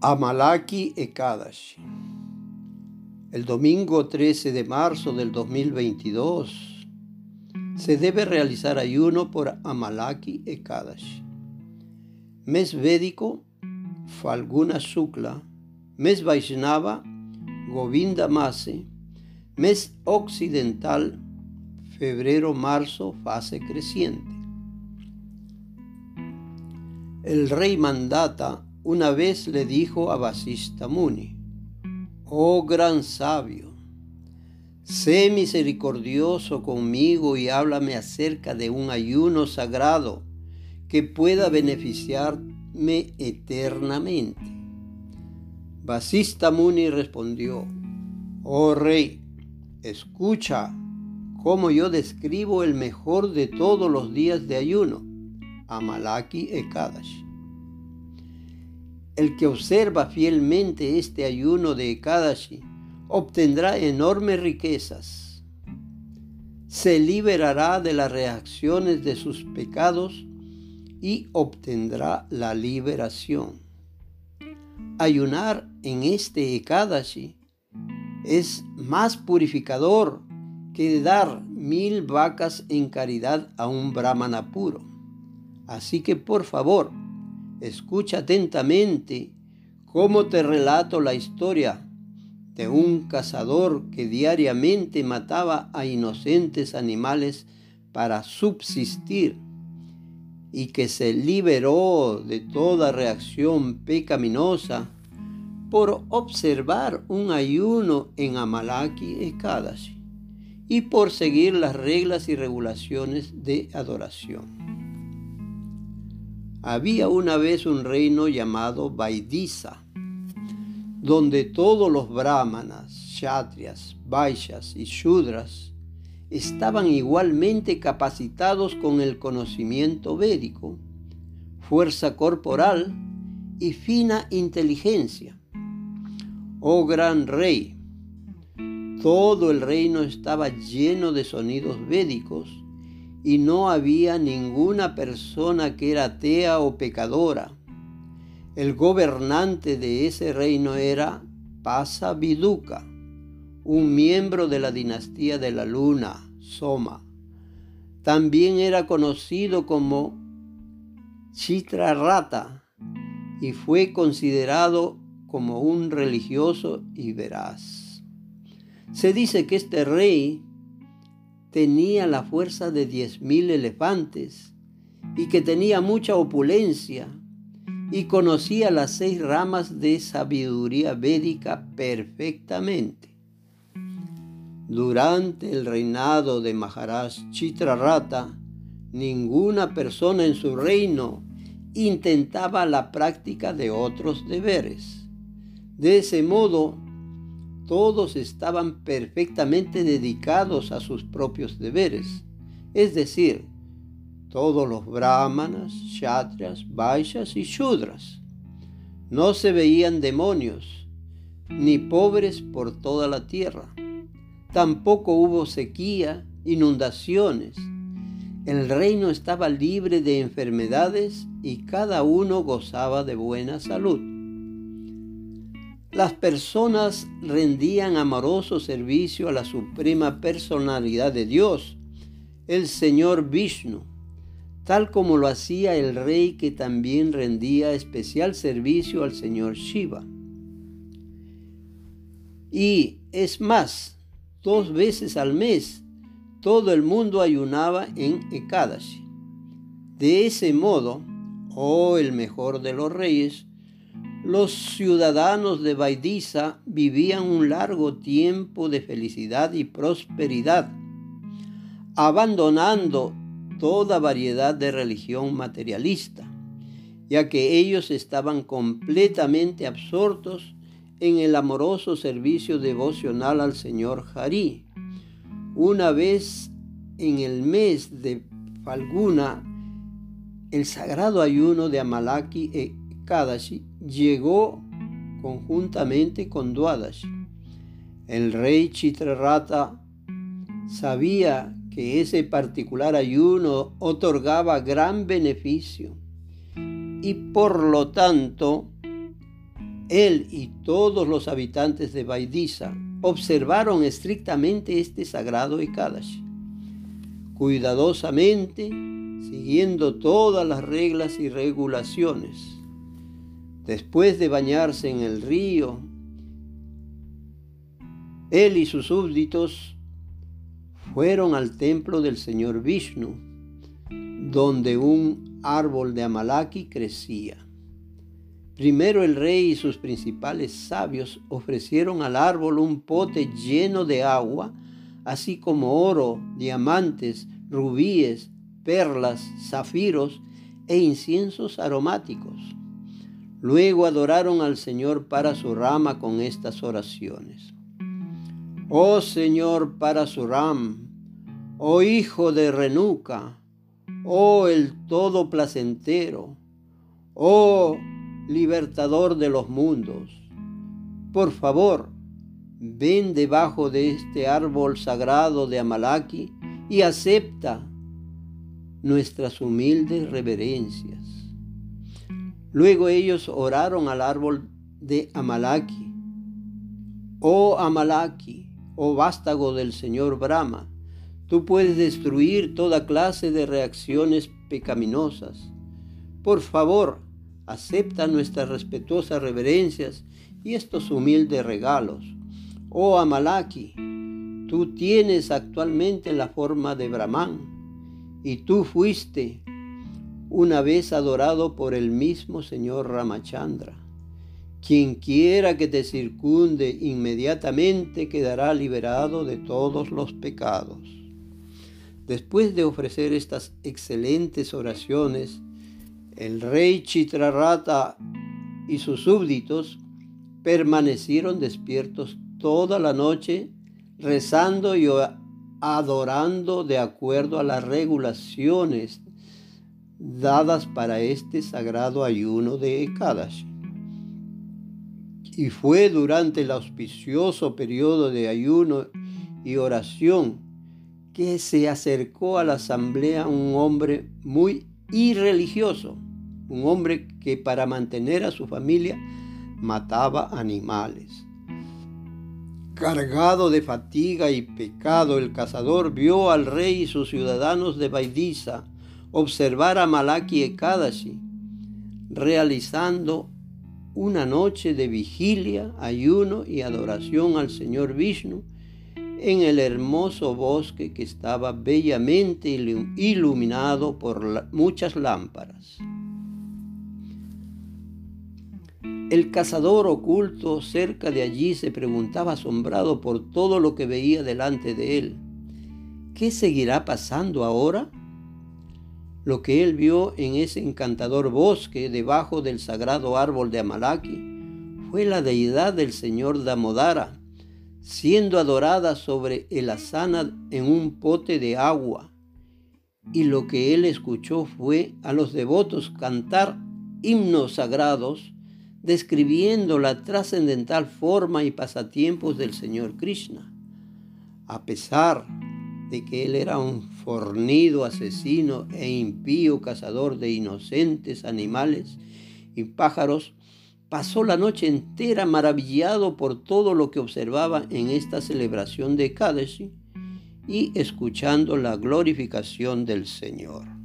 Amalaki Ekadashi. El domingo 13 de marzo del 2022 se debe realizar ayuno por Amalaki Ekadashi. Mes védico Falguna Shukla, mes Vaishnava Govinda Mase, mes occidental febrero-marzo fase creciente. El rey mandata una vez le dijo a Vasista Muni, Oh gran sabio, sé misericordioso conmigo y háblame acerca de un ayuno sagrado que pueda beneficiarme eternamente. Vasista Muni respondió, Oh rey, escucha cómo yo describo el mejor de todos los días de ayuno, Amalaki Ekadash. El que observa fielmente este ayuno de Ekadashi obtendrá enormes riquezas. Se liberará de las reacciones de sus pecados y obtendrá la liberación. Ayunar en este Ekadashi es más purificador que dar mil vacas en caridad a un brahmana puro. Así que por favor, Escucha atentamente cómo te relato la historia de un cazador que diariamente mataba a inocentes animales para subsistir y que se liberó de toda reacción pecaminosa por observar un ayuno en Amalaki Ekadashi y por seguir las reglas y regulaciones de adoración. Había una vez un reino llamado Vaidisa, donde todos los brahmanas, kshatriyas, vaishyas y shudras estaban igualmente capacitados con el conocimiento védico, fuerza corporal y fina inteligencia. Oh gran rey, todo el reino estaba lleno de sonidos védicos y no había ninguna persona que era atea o pecadora. El gobernante de ese reino era Pasa Viduca, un miembro de la dinastía de la luna, Soma. También era conocido como Chitrarata y fue considerado como un religioso y veraz. Se dice que este rey tenía la fuerza de diez mil elefantes y que tenía mucha opulencia y conocía las seis ramas de sabiduría védica perfectamente. Durante el reinado de Maharaj Chitrarata, ninguna persona en su reino intentaba la práctica de otros deberes. De ese modo, todos estaban perfectamente dedicados a sus propios deberes, es decir, todos los brahmanas, kshatriyas, vaishyas y shudras. No se veían demonios, ni pobres por toda la tierra. Tampoco hubo sequía, inundaciones. El reino estaba libre de enfermedades y cada uno gozaba de buena salud. Las personas rendían amoroso servicio a la suprema personalidad de Dios, el Señor Vishnu, tal como lo hacía el rey que también rendía especial servicio al Señor Shiva. Y es más, dos veces al mes, todo el mundo ayunaba en Ekadashi. De ese modo, oh el mejor de los reyes, los ciudadanos de Baidisa vivían un largo tiempo de felicidad y prosperidad, abandonando toda variedad de religión materialista, ya que ellos estaban completamente absortos en el amoroso servicio devocional al Señor Harí. Una vez en el mes de Falguna, el sagrado ayuno de Amalaki e Kadashi llegó conjuntamente con Duadashi. El rey Chitrarata sabía que ese particular ayuno otorgaba gran beneficio y por lo tanto Él y todos los habitantes de Baidisa observaron estrictamente este sagrado Ekadashi, cuidadosamente siguiendo todas las reglas y regulaciones. Después de bañarse en el río, él y sus súbditos fueron al templo del señor Vishnu, donde un árbol de Amalaki crecía. Primero el rey y sus principales sabios ofrecieron al árbol un pote lleno de agua, así como oro, diamantes, rubíes, perlas, zafiros e inciensos aromáticos. Luego adoraron al Señor para su rama con estas oraciones. Oh Señor para su ram, oh Hijo de Renuca, oh el todo placentero, oh libertador de los mundos. Por favor, ven debajo de este árbol sagrado de Amalaki y acepta nuestras humildes reverencias. Luego ellos oraron al árbol de Amalaki. Oh Amalaki, oh vástago del Señor Brahma, tú puedes destruir toda clase de reacciones pecaminosas. Por favor, acepta nuestras respetuosas reverencias y estos humildes regalos. Oh Amalaki, tú tienes actualmente la forma de Brahman y tú fuiste una vez adorado por el mismo Señor Ramachandra. Quien quiera que te circunde inmediatamente quedará liberado de todos los pecados. Después de ofrecer estas excelentes oraciones, el rey Chitrarata y sus súbditos permanecieron despiertos toda la noche rezando y adorando de acuerdo a las regulaciones dadas para este sagrado ayuno de Ekadashi. Y fue durante el auspicioso periodo de ayuno y oración que se acercó a la asamblea un hombre muy irreligioso, un hombre que para mantener a su familia mataba animales. Cargado de fatiga y pecado, el cazador vio al rey y sus ciudadanos de Baidisa observar a Malaki Ekadashi realizando una noche de vigilia, ayuno y adoración al Señor Vishnu en el hermoso bosque que estaba bellamente iluminado por muchas lámparas. El cazador oculto cerca de allí se preguntaba asombrado por todo lo que veía delante de él. ¿Qué seguirá pasando ahora? Lo que él vio en ese encantador bosque debajo del sagrado árbol de Amalaki fue la deidad del señor Damodara, siendo adorada sobre el asana en un pote de agua. Y lo que él escuchó fue a los devotos cantar himnos sagrados describiendo la trascendental forma y pasatiempos del Señor Krishna. A pesar de que él era un fornido asesino e impío cazador de inocentes animales y pájaros, pasó la noche entera maravillado por todo lo que observaba en esta celebración de Kadeshi y escuchando la glorificación del Señor.